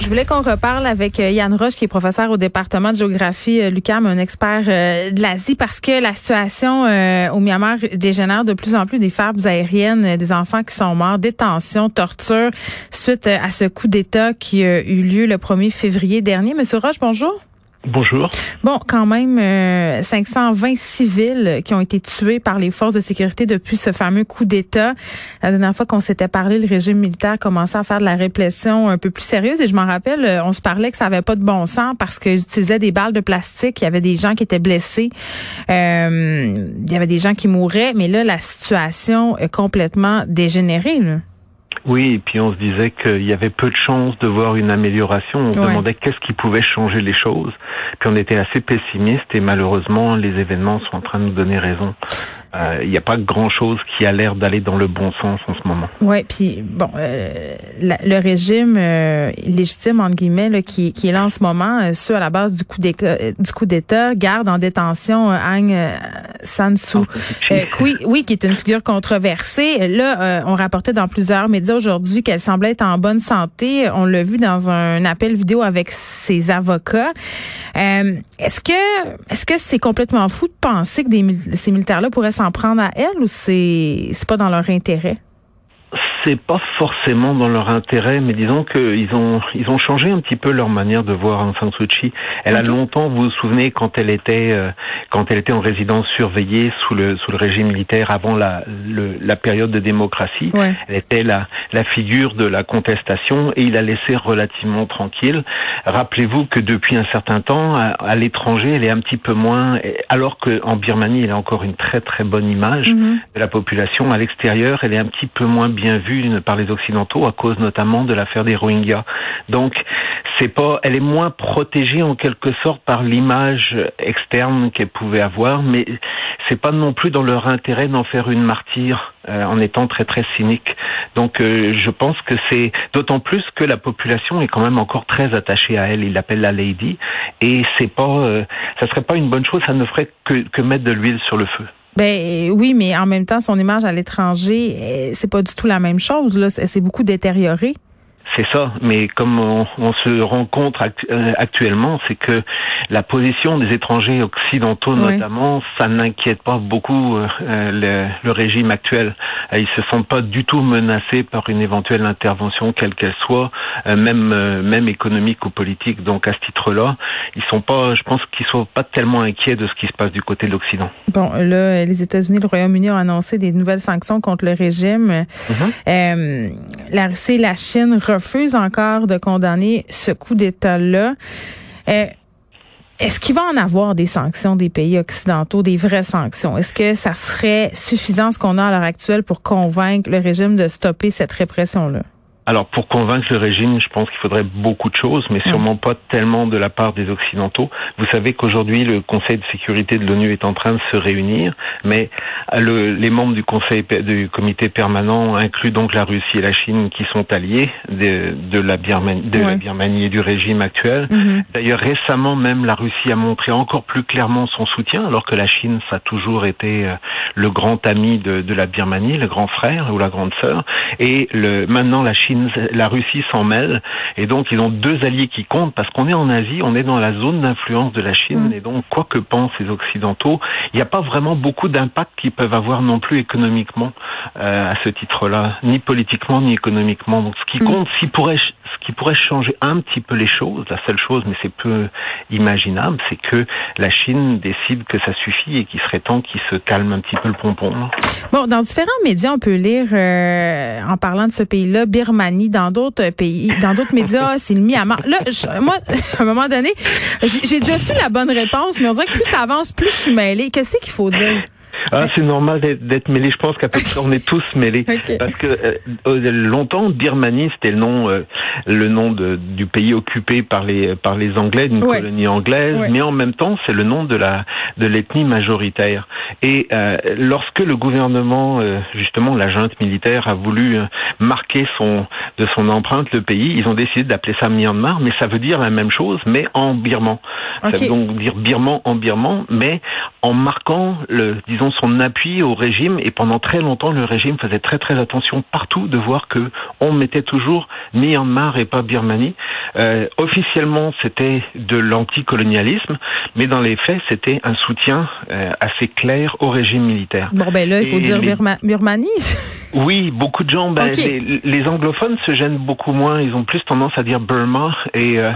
Je voulais qu'on reparle avec euh, Yann Roche, qui est professeur au département de géographie euh, Lucam, un expert euh, de l'Asie, parce que la situation au Myanmar dégénère de plus en plus des fables aériennes, des enfants qui sont morts, détention, torture, suite à ce coup d'État qui a eu lieu le 1er février dernier. Monsieur Roche, bonjour. Bonjour. Bon, quand même, 520 euh, civils qui ont été tués par les forces de sécurité depuis ce fameux coup d'État. La dernière fois qu'on s'était parlé, le régime militaire commençait à faire de la répression un peu plus sérieuse. Et je m'en rappelle, euh, on se parlait que ça avait pas de bon sens parce qu'ils utilisaient des balles de plastique. Il y avait des gens qui étaient blessés. Euh, il y avait des gens qui mouraient. Mais là, la situation est complètement dégénérée. Oui, et puis on se disait qu'il y avait peu de chances de voir une amélioration. On se demandait qu'est-ce qui pouvait changer les choses. Puis on était assez pessimiste et malheureusement les événements sont en train de nous donner raison il euh, n'y a pas grand-chose qui a l'air d'aller dans le bon sens en ce moment. Oui, puis bon, euh, le régime euh, légitime entre guillemets là, qui, qui est là en ce moment, euh, ceux à la base du coup d'État, coup d'État, garde en détention Aung San Suu oui, oui, qui est une figure controversée. Là, on rapportait dans plusieurs médias aujourd'hui qu'elle semblait être en bonne santé. On l'a vu dans un appel vidéo avec ses avocats. est-ce que est-ce que c'est complètement fou de penser que des, ces militaires-là pourraient s'en prendre à elle ou c'est pas dans leur intérêt? C'est pas forcément dans leur intérêt, mais disons qu'ils ont ils ont changé un petit peu leur manière de voir Aung San Suu Kyi. Elle a longtemps, vous vous souvenez, quand elle était euh, quand elle était en résidence surveillée sous le sous le régime militaire avant la le, la période de démocratie, elle était la la figure de la contestation et il la laissé relativement tranquille. Rappelez-vous que depuis un certain temps, à, l'étranger, elle est un petit peu moins, alors qu'en Birmanie, elle a encore une très très bonne image mm-hmm. de la population. À l'extérieur, elle est un petit peu moins bien vue par les occidentaux à cause notamment de l'affaire des Rohingyas. Donc c'est pas, elle est moins protégée en quelque sorte par l'image externe qu'elle pouvait avoir, mais c'est pas non plus dans leur intérêt d'en faire une martyre euh, en étant très très cynique. Donc euh, je pense que c'est d'autant plus que la population est quand même encore très attachée à elle. Il l'appelle la lady et c'est pas, euh, ça serait pas une bonne chose. Ça ne ferait que, que mettre de l'huile sur le feu. Ben oui, mais en même temps, son image à l'étranger, eh, c'est pas du tout la même chose. Là, c'est beaucoup détérioré. C'est ça, mais comme on, se rencontre euh, actuellement, c'est que la position des étrangers occidentaux notamment, ça n'inquiète pas beaucoup euh, le, le, régime actuel. Euh, ils se sentent pas du tout menacés par une éventuelle intervention, quelle qu'elle soit, même même économique ou politique. Donc à ce titre-là, ils sont pas, je pense qu'ils sont pas tellement inquiets de ce qui se passe du côté de l'Occident. Bon, là, les États-Unis, le Royaume-Uni ont annoncé des nouvelles sanctions contre le régime. Mm-hmm. la Russie la Chine refuse encore de condamner ce coup d'État-là. Euh, est-ce qu'il va en avoir des sanctions des pays occidentaux, des vraies sanctions? Est-ce que ça serait suffisant ce qu'on a à l'heure actuelle pour convaincre le régime de stopper cette répression-là? Alors pour convaincre le régime, je pense qu'il faudrait beaucoup de choses, mais sûrement pas tellement de la part des Occidentaux. Vous savez qu'aujourd'hui le Conseil de sécurité de l'ONU est en train de se réunir, mais le, les membres du Conseil du Comité permanent incluent donc la Russie et la Chine qui sont alliés de, de la, Birmanie, de la Birmanie et du régime actuel. Mhm. D'ailleurs récemment même la Russie a montré encore plus clairement son soutien, alors que la Chine ça a toujours été euh, le grand ami de, de la Birmanie, le grand frère ou la grande sœur, et le, maintenant la Chine la Russie s'en mêle, et donc ils ont deux alliés qui comptent parce qu'on est en Asie, on est dans la zone d'influence de la Chine, mm. et donc quoi que pensent les Occidentaux, il n'y a pas vraiment beaucoup d'impact qu'ils peuvent avoir non plus économiquement euh, à ce titre-là, ni politiquement ni économiquement. Donc ce qui mm. compte, si pourrait qui pourrait changer un petit peu les choses, la seule chose, mais c'est peu imaginable, c'est que la Chine décide que ça suffit et qu'il serait temps qu'il se calme un petit peu le pompon. Bon, dans différents médias, on peut lire, euh, en parlant de ce pays-là, Birmanie, dans d'autres pays, dans d'autres médias, c'est le Myanmar. Là, moi, à un moment donné, j'ai déjà su la bonne réponse, mais on dirait que plus ça avance, plus je suis mêlée. Qu'est-ce qu'il faut dire? Ah, c'est normal d'être mêlé. Je pense qu'à peu près on est tous mêlés parce que euh, longtemps Birmanie c'était le nom euh, le nom de, du pays occupé par les par les Anglais d'une colonie anglaise, mais en même temps c'est le nom de la de l'ethnie majoritaire. Et euh, lorsque le gouvernement justement la junte militaire a voulu marquer son de son empreinte le pays, ils ont décidé d'appeler ça Myanmar, mais ça veut dire la même chose, mais en birman. Ça veut donc dire birman en birman, mais en marquant le disons son appui au régime. Et pendant très longtemps, le régime faisait très très attention partout de voir que on mettait toujours Myanmar et pas Birmanie. Euh, officiellement, c'était de l'anticolonialisme, mais dans les faits, c'était un soutien euh, assez clair au régime militaire. Bon ben là, il faut dire Birmanie. Oui, beaucoup de gens, ben, les, anglophones se gênent beaucoup moins. Ils ont plus tendance à dire Burma et euh,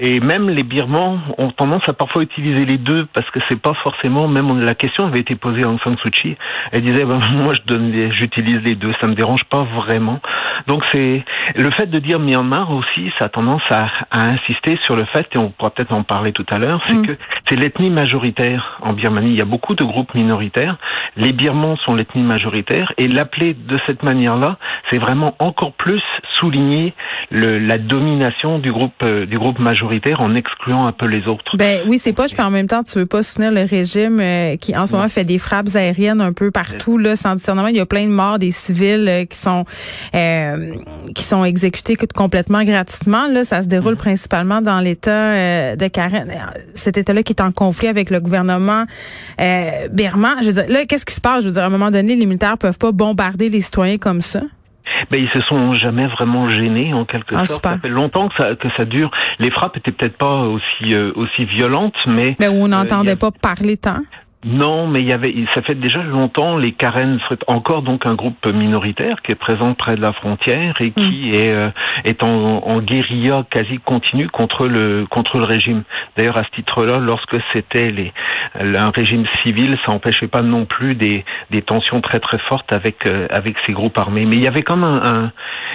et même les Birmans ont tendance à parfois utiliser les deux parce que c'est pas forcément. Même la question avait été posée Aung San Suu Kyi. Elle disait ben, moi je donne, j'utilise les deux, ça me dérange pas vraiment. Donc c'est le fait de dire Myanmar aussi, ça a tendance à, à insister sur le fait et on pourra peut-être en parler tout à l'heure, c'est mm. que c'est l'ethnie majoritaire en Birmanie. Il y a beaucoup de groupes minoritaires. Les Birmans sont l'ethnie majoritaire et l'appeler de cette manière-là, c'est vraiment encore plus souligner le, la domination du groupe euh, du groupe majoritaire en excluant un peu les autres. Ben oui, c'est pas. Je puis en même temps, tu veux pas soutenir le régime euh, qui en ce moment fait des frappes aériennes un peu partout là, sans discernement. Il y a plein de morts des civils euh, qui sont qui sont exécutés complètement gratuitement. Là, ça se déroule mm. principalement dans l'État de Karen. Cet État-là qui est en conflit avec le gouvernement birman. Je veux dire, là, qu'est-ce qui se passe? Je veux dire, à un moment donné, les militaires peuvent pas bombarder les citoyens comme ça? Ben, ils se sont jamais vraiment gênés en quelque ah, sorte. Ça fait longtemps que ça que ça dure. Les frappes étaient peut-être pas aussi euh, aussi violentes, mais mais où on euh, n'entendait pas parler tant. Non, mais il y avait, ça fait déjà longtemps, les Karen seraient encore donc un groupe minoritaire qui est présent près de la frontière et qui mm. est, euh, est en, en, guérilla quasi continue contre le contre le régime. D'ailleurs, à ce titre-là, lorsque c'était les un régime civil, ça n'empêchait pas non plus des, des tensions très très fortes avec euh, avec ces groupes armés. Mais il y avait comme un, un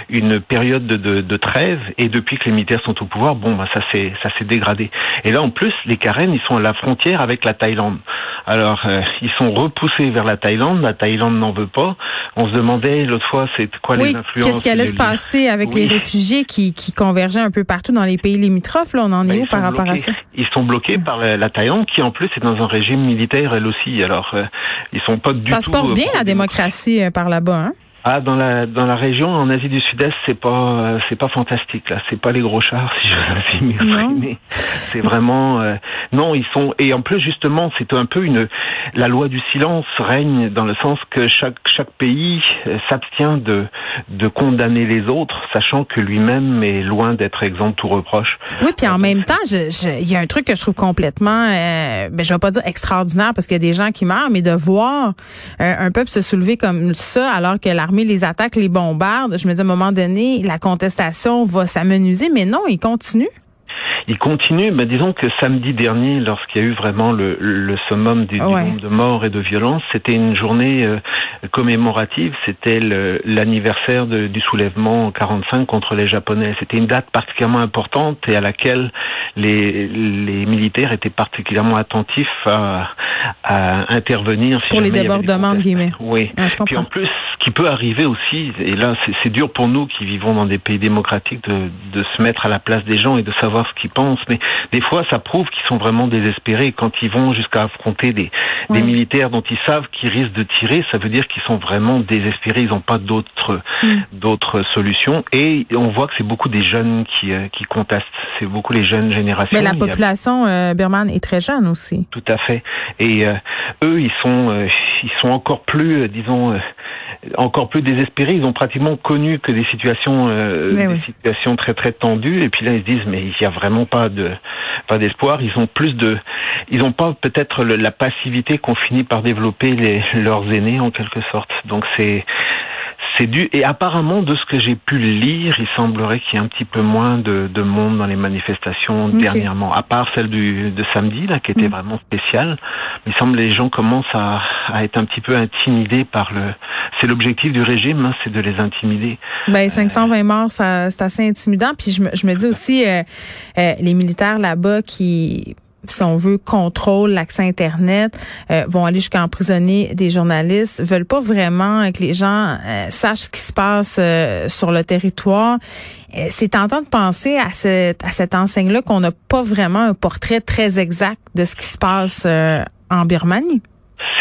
une période de, de, de, trêve et depuis que les militaires sont au pouvoir, bon, bah, ça s'est ça s'est dégradé. Et là, en plus, les Karen, ils sont à la frontière avec la Thaïlande. Alors, euh, ils sont repoussés vers la Thaïlande. La Thaïlande n'en veut pas. On se demandait l'autre fois, c'est quoi les influences Qu'est-ce qui allait se passer avec les réfugiés qui, qui convergeaient un peu partout dans les pays limitrophes Là, on en est ben, où par rapport à ça? Ils sont bloqués par la, Thaïlande, qui en plus est dans un régime militaire elle aussi. Alors, euh, ils sont pas du tout. Ça se porte bien la démocratie par là-bas. Hein? Ah, dans la dans la région, en Asie du Sud-Est, c'est pas euh, c'est pas fantastique là. C'est pas les gros chars, si je m'exprimer. C'est vraiment euh, non, ils sont et en plus justement, c'est un peu une la loi du silence règne dans le sens que chaque chaque pays euh, s'abstient de de condamner les autres, sachant que lui-même est loin d'être exempt de tout reproche. Oui, puis en même temps, il y a un truc que je trouve complètement, euh, ben, je vais pas dire extraordinaire parce qu'il y a des gens qui meurent, mais de voir un peuple se soulever comme ça alors que l'armée les attaques, les bombardes, je me dis à un moment donné, la contestation va s'amenuiser, mais non, il continue. Il continue, mais disons que samedi dernier, lorsqu'il y a eu vraiment le, le summum du, nombre de morts et de violences, c'était une journée euh, commémorative, c'était l'anniversaire du soulèvement en 45 contre les Japonais. C'était une date particulièrement importante et à laquelle les, les militaires étaient particulièrement attentifs à, à intervenir. Pour les débordements, de guillemets. Oui. Ah, Puis en plus, qui peut arriver aussi, et là c'est dur pour nous qui vivons dans des pays démocratiques de, de se mettre à la place des gens et de savoir ce qu'ils pensent, mais des fois ça prouve qu'ils sont vraiment désespérés quand ils vont jusqu'à affronter des, des militaires dont ils savent qu'ils risquent de tirer, ça veut dire qu'ils sont vraiment désespérés, ils n'ont pas d'autres mm. d'autres solutions et on voit que c'est beaucoup des jeunes qui, euh, qui contestent, c'est beaucoup les jeunes générations. Mais la population euh, birmane est très jeune aussi. Tout à fait. Et euh, eux, ils sont ils sont encore plus disons encore plus désespérés. Ils ont pratiquement connu que des situations, euh, des situations très très tendues. Et puis là, ils se disent mais il n'y a vraiment pas de pas d'espoir. Ils ont plus de, ils n'ont pas peut-être la passivité qu'ont fini par développer les, leurs aînés en quelque sorte. Donc c'est c'est dû et apparemment de ce que j'ai pu lire, il semblerait qu'il y ait un petit peu moins de, de monde dans les manifestations dernièrement, à part celle du, de samedi là qui était mm. vraiment spéciale. Il semble que les gens commencent à, à, être un petit peu intimidés par le. C'est l'objectif du régime, hein, c'est de les intimider. Ben 520 morts, ça, c'est assez intimidant. Puis je me, je me dis aussi euh, euh, les militaires là-bas qui si on veut, contrôlent l'accès Internet, euh, vont aller jusqu'à emprisonner des journalistes, veulent pas vraiment que les gens euh, sachent ce qui se passe sur le territoire. C'est tentant de penser à cette, à cette enseigne-là qu'on n'a pas vraiment un portrait très exact de ce qui se passe en Birmanie.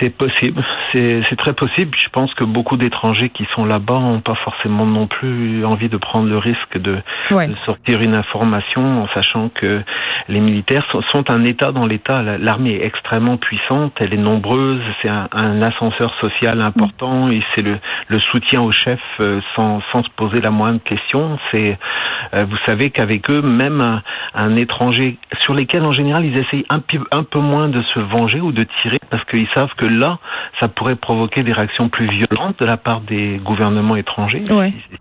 C'est possible, c'est très possible. Je pense que beaucoup d'étrangers qui sont là-bas n'ont pas forcément non plus envie de prendre le risque de, de, sortir une information en sachant que les militaires sont, sont un État dans l'État. L'armée est extrêmement puissante, elle est nombreuse, c'est un, un, ascenseur social important et c'est le, le, soutien au chef euh, sans, sans se poser la moindre question. C'est, euh, vous savez qu'avec eux, même un, un, étranger sur lesquels en général ils essayent un, un peu moins de se venger ou de tirer parce qu'ils savent que là, ça pourrait provoquer des réactions plus violentes de la part des gouvernements étrangers,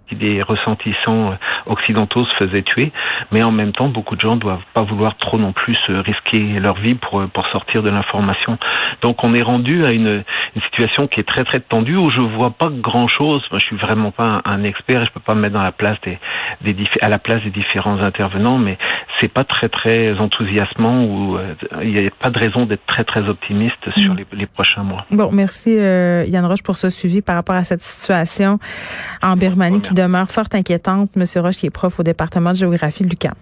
si des ressentissants euh, occidentaux se faisaient tuer. Mais en même temps, beaucoup de gens doivent pas vouloir trop non plus risquer leur vie pour euh, pour sortir de l'information. Donc, on est rendu à une, une, situation qui est très très tendue où je vois pas grand chose. Moi, je suis vraiment pas un, expert et je peux pas me mettre dans la place des, des à la place des différents intervenants, mais c'est pas très très enthousiasmant ou euh, il n'y a pas de raison d'être très très optimiste sur mm. les, les prochains mois. Bon, merci euh, Yann Roche pour ce suivi par rapport à cette situation en Birmanie qui demeure fort inquiétante. Monsieur Roche, qui est prof au département de géographie de l'UQAM.